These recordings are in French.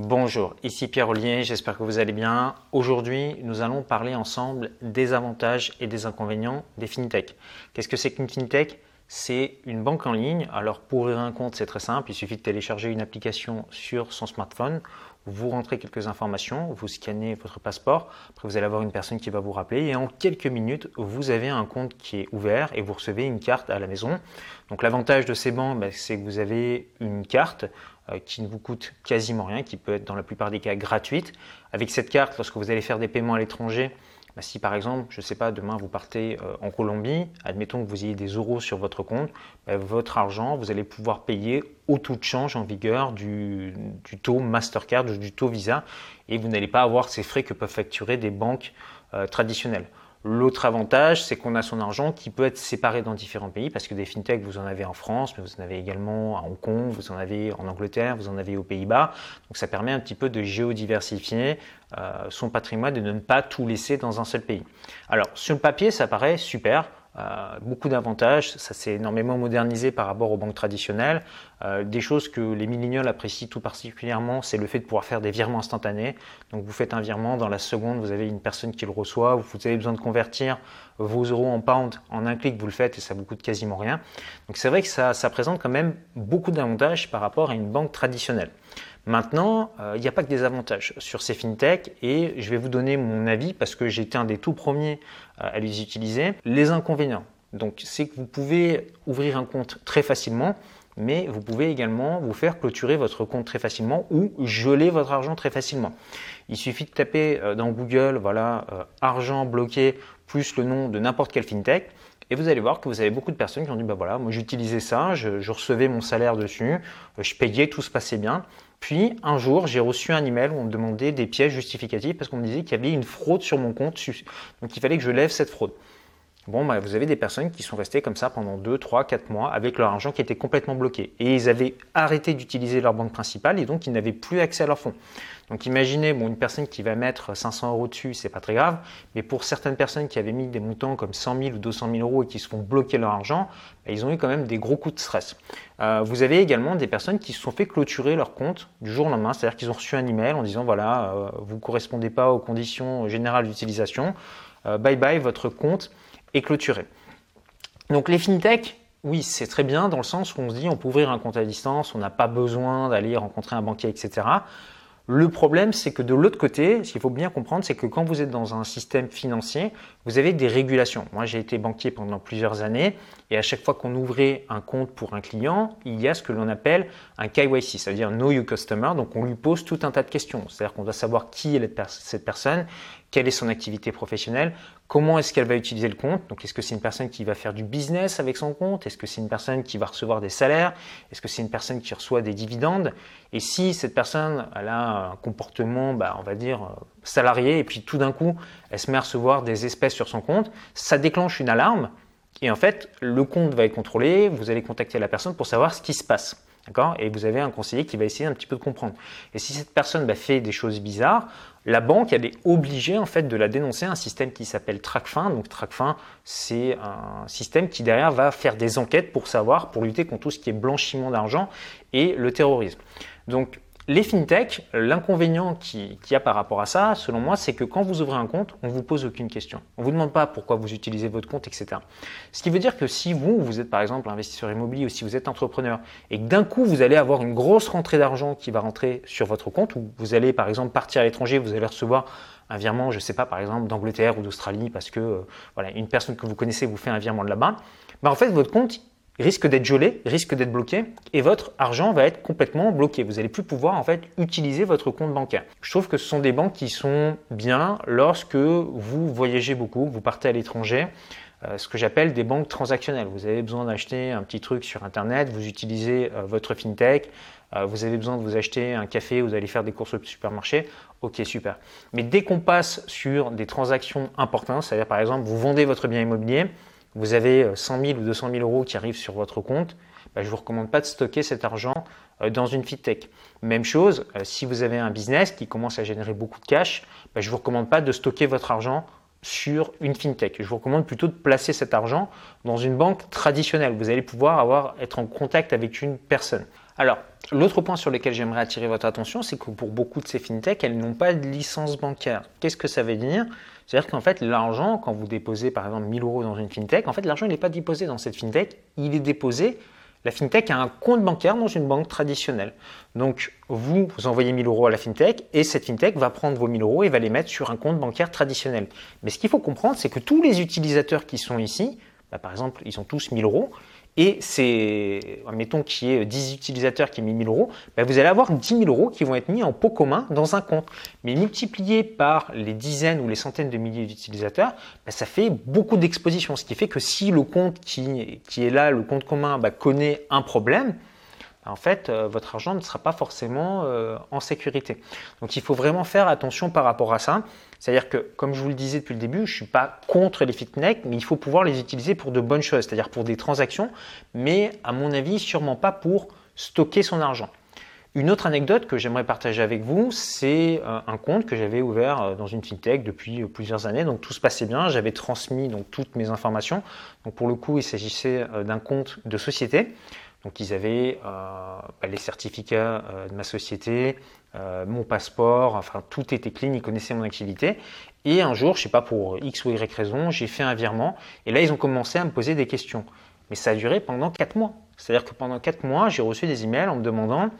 Bonjour, ici Pierre Ollier, j'espère que vous allez bien. Aujourd'hui, nous allons parler ensemble des avantages et des inconvénients des fintech. Qu'est-ce que c'est qu'une fintech? C'est une banque en ligne. Alors pour ouvrir un compte, c'est très simple, il suffit de télécharger une application sur son smartphone vous rentrez quelques informations, vous scannez votre passeport, après vous allez avoir une personne qui va vous rappeler et en quelques minutes, vous avez un compte qui est ouvert et vous recevez une carte à la maison. Donc l'avantage de ces banques, ben, c'est que vous avez une carte qui ne vous coûte quasiment rien, qui peut être dans la plupart des cas gratuite. Avec cette carte, lorsque vous allez faire des paiements à l'étranger, bah, si par exemple, je ne sais pas, demain vous partez euh, en Colombie, admettons que vous ayez des euros sur votre compte, bah, votre argent, vous allez pouvoir payer au taux de change en vigueur du, taux Mastercard, du taux Visa, et vous n'allez pas avoir ces frais que peuvent facturer des banques euh, traditionnelles. L'autre avantage, c'est qu'on a son argent qui peut être séparé dans différents pays, parce que des fintechs, vous en avez en France, mais vous en avez également à Hong Kong, vous en avez en Angleterre, vous en avez aux Pays-Bas. Donc ça permet un petit peu de géodiversifier euh, son patrimoine et de ne pas tout laisser dans un seul pays. Alors sur le papier, ça paraît super. Euh, beaucoup d'avantages, ça s'est énormément modernisé par rapport aux banques traditionnelles. Euh, des choses que les millénials apprécient tout particulièrement, c'est le fait de pouvoir faire des virements instantanés. Donc vous faites un virement, dans la seconde, vous avez une personne qui le reçoit, vous avez besoin de convertir vos euros en pound, en un clic, vous le faites et ça vous coûte quasiment rien. Donc c'est vrai que ça présente quand même beaucoup d'avantages par rapport à une banque traditionnelle. Maintenant, euh, il n'y a pas que des avantages sur ces fintechs et je vais vous donner mon avis parce que été un des tout premiers euh, à les utiliser. Les inconvénients, donc c'est que vous pouvez ouvrir un compte très facilement, mais vous pouvez également vous faire clôturer votre compte très facilement ou geler votre argent très facilement. Il suffit de taper euh, dans Google, voilà, argent bloqué plus le nom de n'importe quelle fintech. Et vous allez voir que vous avez beaucoup de personnes qui ont dit, bah voilà, moi j'utilisais ça, je, recevais mon salaire dessus, je payais, tout se passait bien. Puis un jour, j'ai reçu un email où on me demandait des pièces justificatives parce qu'on me disait qu'il y avait une fraude sur mon compte, donc il fallait que je lève cette fraude. Bon, bah, vous avez des personnes qui sont restées comme ça pendant 2, 3, 4 mois avec leur argent qui était complètement bloqué. Et ils avaient arrêté d'utiliser leur banque principale et donc ils n'avaient plus accès à leur fonds. Donc imaginez, bon, une personne qui va mettre 500 euros dessus, c'est pas très grave, mais pour certaines personnes qui avaient mis des montants comme 100 000 ou 200 000 euros et qui se font bloquer leur argent, bah, ils ont eu quand même des gros coups de stress. Euh, vous avez également des personnes qui se sont fait clôturer leur compte du jour au lendemain, c'est-à-dire qu'ils ont reçu un email en disant voilà, euh, vous ne correspondez pas aux conditions générales d'utilisation, euh, bye bye, votre compte clôturé. Donc les fintech, oui, c'est très bien dans le sens où on se dit on peut ouvrir un compte à distance, on n'a pas besoin d'aller rencontrer un banquier, etc. Le problème, c'est que de l'autre côté, ce qu'il faut bien comprendre, c'est que quand vous êtes dans un système financier, vous avez des régulations. Moi, j'ai été banquier pendant plusieurs années et à chaque fois qu'on ouvrait un compte pour un client, il y a ce que l'on appelle un KYC, c'est-à-dire Know Your Customer. Donc, on lui pose tout un tas de questions. C'est-à-dire qu'on doit savoir qui est cette personne, quelle est son activité professionnelle, comment est-ce qu'elle va utiliser le compte. Donc, est-ce que c'est une personne qui va faire du business avec son compte? Est-ce que c'est une personne qui va recevoir des salaires? Est-ce que c'est une personne qui reçoit des dividendes? Et si cette personne a un comportement, bah, on va dire, euh, salarié, et puis tout d'un coup, elle se met à recevoir des espèces sur son compte, ça déclenche une alarme. Et en fait, le compte va être contrôlé, vous allez contacter la personne pour savoir ce qui se passe. Et vous avez un conseiller qui va essayer un petit peu de comprendre. Et si cette personne bah, fait des choses bizarres, la banque elle est obligée en fait de la dénoncer à un système qui s'appelle TRACFIN. Donc TRACFIN, c'est un système qui derrière va faire des enquêtes pour savoir, pour lutter contre tout ce qui est blanchiment d'argent et le terrorisme. Donc les fintechs, l'inconvénient qu'il y a par rapport à ça, selon moi, c'est que quand vous ouvrez un compte, on ne vous pose aucune question. On ne vous demande pas pourquoi vous utilisez votre compte, etc. Ce qui veut dire que si vous, vous êtes par exemple investisseur immobilier ou si vous êtes entrepreneur et que d'un coup, vous allez avoir une grosse rentrée d'argent qui va rentrer sur votre compte ou vous allez par exemple partir à l'étranger, vous allez recevoir un virement, je ne sais pas, par exemple d'Angleterre ou d'Australie parce que euh, voilà, une personne que vous connaissez vous fait un virement de là-bas, bah, en fait, votre compte, risque d'être gelé, risque d'être bloqué, et votre argent va être complètement bloqué. Vous n'allez plus pouvoir en fait utiliser votre compte bancaire. Je trouve que ce sont des banques qui sont bien lorsque vous voyagez beaucoup, vous partez à l'étranger. Euh, ce que j'appelle des banques transactionnelles. Vous avez besoin d'acheter un petit truc sur Internet, vous utilisez euh, votre fintech, euh, vous avez besoin de vous acheter un café, vous allez faire des courses au supermarché, ok super. Mais dès qu'on passe sur des transactions importantes, c'est-à-dire par exemple vous vendez votre bien immobilier, vous avez 100 euh, 000 ou 200 000 euros qui arrivent sur votre compte, bah, je ne vous recommande pas de stocker cet argent euh, dans une fintech. Même chose, euh, si vous avez un business qui commence à générer beaucoup de cash, bah, je ne vous recommande pas de stocker votre argent sur une fintech. Je vous recommande plutôt de placer cet argent dans une banque traditionnelle. Vous allez pouvoir avoir, être en contact avec une personne. Alors, l'autre point sur lequel j'aimerais attirer votre attention, c'est que pour beaucoup de ces fintechs, elles n'ont pas de licence bancaire. Qu'est-ce que ça veut dire? C'est-à-dire qu'en fait, l'argent, quand vous déposez par exemple 1000 euros dans une fintech, en fait, l'argent n'est pas déposé dans cette fintech, il est déposé la fintech a un compte bancaire dans une banque traditionnelle. Donc, vous, vous envoyez 1000 euros à la fintech et cette fintech va prendre vos 1000 euros et va les mettre sur un compte bancaire traditionnel. Mais ce qu'il faut comprendre, c'est que tous les utilisateurs qui sont ici, bah, par exemple, ils ont tous 1000 euros, et c'est, admettons qu'il y ait 10 utilisateurs qui ont mis 1000 euros, bah, vous allez avoir 10 000 euros qui vont être mis en pot commun dans un compte. Mais multiplié par les dizaines ou les centaines de milliers d'utilisateurs, bah, ça fait beaucoup d'exposition. Ce qui fait que si le compte qui, est là, le compte commun, connaît un problème, en fait, euh, votre argent ne sera pas forcément euh, en sécurité. Donc il faut vraiment faire attention par rapport à ça. C'est-à-dire que, comme je vous le disais depuis le début, je ne suis pas contre les fintech, mais il faut pouvoir les utiliser pour de bonnes choses, c'est-à-dire pour des transactions, mais à mon avis, sûrement pas pour stocker son argent. Une autre anecdote que j'aimerais partager avec vous, c'est euh, un compte que j'avais ouvert dans une fintech depuis plusieurs années. Donc tout se passait bien, j'avais transmis donc toutes mes informations. Donc pour le coup, il s'agissait d'un compte de société. Donc ils avaient euh, bah, les certificats euh, de ma société, euh, mon passeport, enfin tout était clean, ils connaissaient mon activité. Et un jour, je ne sais pas pour X ou Y raison, j'ai fait un virement et là ils ont commencé à me poser des questions. Mais ça a duré pendant 4 mois. C'est-à-dire que pendant 4 mois, j'ai reçu des emails en me demandant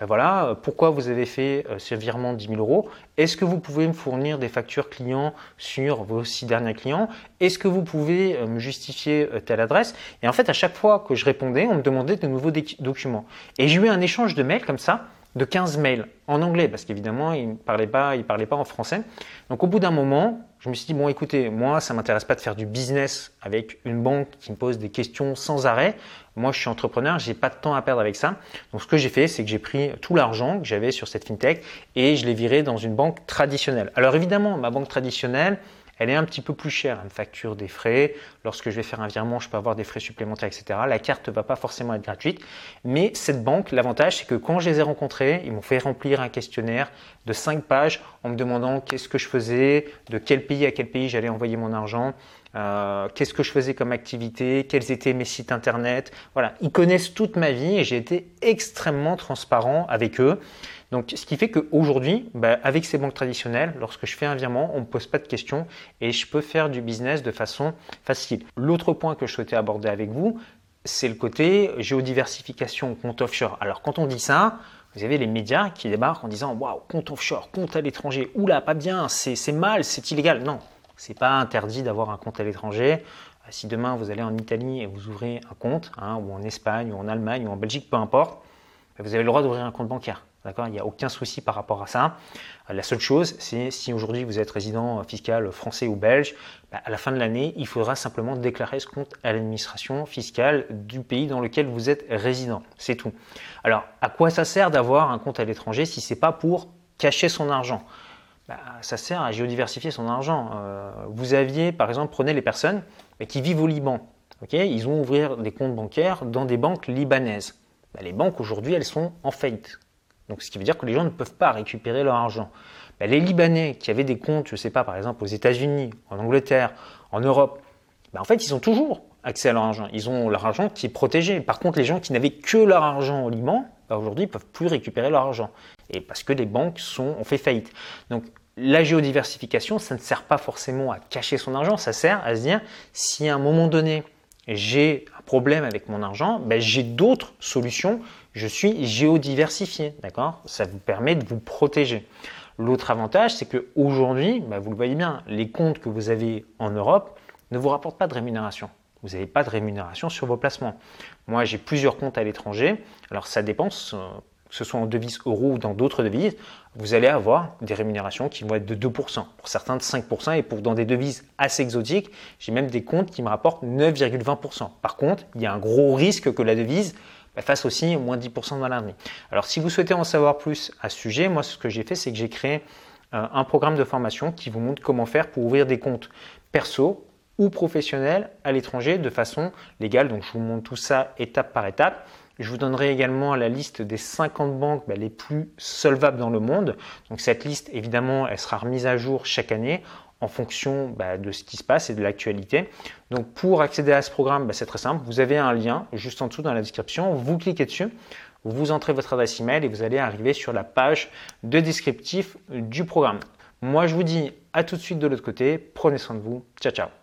ben voilà, euh, pourquoi vous avez fait euh, ce virement de 10 000 euros? Est-ce que vous pouvez me fournir des factures clients sur vos six derniers clients? Est-ce que vous pouvez euh, me justifier telle adresse? Et en fait, à chaque fois que je répondais, on me demandait de nouveaux documents. Et j'ai eu un échange de mails comme ça, de 15 mails en anglais, parce qu'évidemment, ils ne parlaient, pas, parlaient pas en français. Donc au bout d'un moment, je me suis dit, bon écoutez, moi, ça ne m'intéresse pas de faire du business avec une banque qui me pose des questions sans arrêt. Moi, je suis entrepreneur, j'ai pas de temps à perdre avec ça. Donc, ce que j'ai fait, c'est que j'ai pris tout l'argent que j'avais sur cette fintech et je l'ai viré dans une banque traditionnelle. Alors, évidemment, ma banque traditionnelle, elle est un petit peu plus chère. Elle me facture des frais. Lorsque je vais faire un virement, je peux avoir des frais supplémentaires, etc. La carte ne va pas forcément être gratuite. Mais cette banque, l'avantage, c'est que quand je les ai rencontrés, ils m'ont fait remplir un questionnaire de 5 pages en me demandant qu'est-ce que je faisais, de quel pays à quel pays j'allais envoyer mon argent, euh, qu'est-ce que je faisais comme activité, quels étaient mes sites internet. Voilà, ils connaissent toute ma vie et j'ai été extrêmement transparent avec eux. Donc, ce qui fait qu'aujourd'hui, bah, avec ces banques traditionnelles, lorsque je fais un virement, on ne me pose pas de questions et je peux faire du business de façon facile. L'autre point que je souhaitais aborder avec vous, c'est le côté géodiversification, compte offshore. Alors, quand on dit ça, vous avez les médias qui débarquent en disant Waouh, compte offshore, compte à l'étranger, oula, pas bien, c'est mal, c'est illégal. Non, c'est pas interdit d'avoir un compte à l'étranger. Euh, si demain vous allez en Italie et vous ouvrez un compte, hein, ou en Espagne, ou en Allemagne, ou en Belgique, peu importe, bah, vous avez le droit d'ouvrir un compte bancaire. D'accord Il n'y a aucun souci par rapport à ça. La seule chose, c'est si aujourd'hui vous êtes résident fiscal français ou belge, bah, à la fin de l'année, il faudra simplement déclarer ce compte à l'administration fiscale du pays dans lequel vous êtes résident. C'est tout. Alors, à quoi ça sert d'avoir un compte à l'étranger si ce n'est pas pour cacher son argent? Bah, ça sert à géodiversifier son argent. Euh, vous aviez, par exemple, prenez les personnes qui vivent au Liban. ils vont ouvrir des comptes bancaires dans des banques libanaises. Bah, les banques aujourd'hui, elles sont en faillite. Donc, ce qui veut dire que les gens ne peuvent pas récupérer leur argent. Bah, les Libanais qui avaient des comptes, je ne sais pas, par exemple aux États-Unis, en Angleterre, en Europe, en fait, ils ont toujours accès à leur argent. Ils ont leur argent qui est protégé. Par contre, les gens qui n'avaient que leur argent au Liban, aujourd'hui, ne peuvent plus récupérer leur argent. Et parce que les banques ont fait faillite. Donc, la géodiversification, ça ne sert pas forcément à cacher son argent, ça sert à se dire si à un moment donné j'ai un problème avec mon argent, ben, j'ai d'autres solutions, je suis géodiversifié, d'accord? Ça vous permet de vous protéger. L'autre avantage, c'est qu'aujourd'hui, ben, vous le voyez bien, les comptes que vous avez en Europe ne vous rapportent pas de rémunération. Vous n'avez pas de rémunération sur vos placements. Moi, j'ai plusieurs comptes à l'étranger. Alors, ça dépense que ce soit en devise euro ou dans d'autres devises, vous allez avoir des rémunérations qui vont être de 2%, pour certains de 5%, et pour dans des devises assez exotiques, j'ai même des comptes qui me rapportent 9,20%. Par contre, il y a un gros risque que la devise bah, fasse aussi moins 10% dans l'année. Alors si vous souhaitez en savoir plus à ce sujet, moi ce que j'ai fait, c'est que j'ai créé euh, un programme de formation qui vous montre comment faire pour ouvrir des comptes perso ou professionnels à l'étranger de façon légale. Donc je vous montre tout ça étape par étape. Je vous donnerai également la liste des 50 banques bah, les plus solvables dans le monde. Donc cette liste, évidemment, elle sera remise à jour chaque année en fonction bah, de ce qui se passe et de l'actualité. Donc pour accéder à ce programme, bah, c'est très simple. Vous avez un lien juste en dessous dans la description. Vous cliquez dessus, vous entrez votre adresse email et vous allez arriver sur la page de descriptif du programme. Moi, je vous dis à tout de suite de l'autre côté. Prenez soin de vous. Ciao, ciao.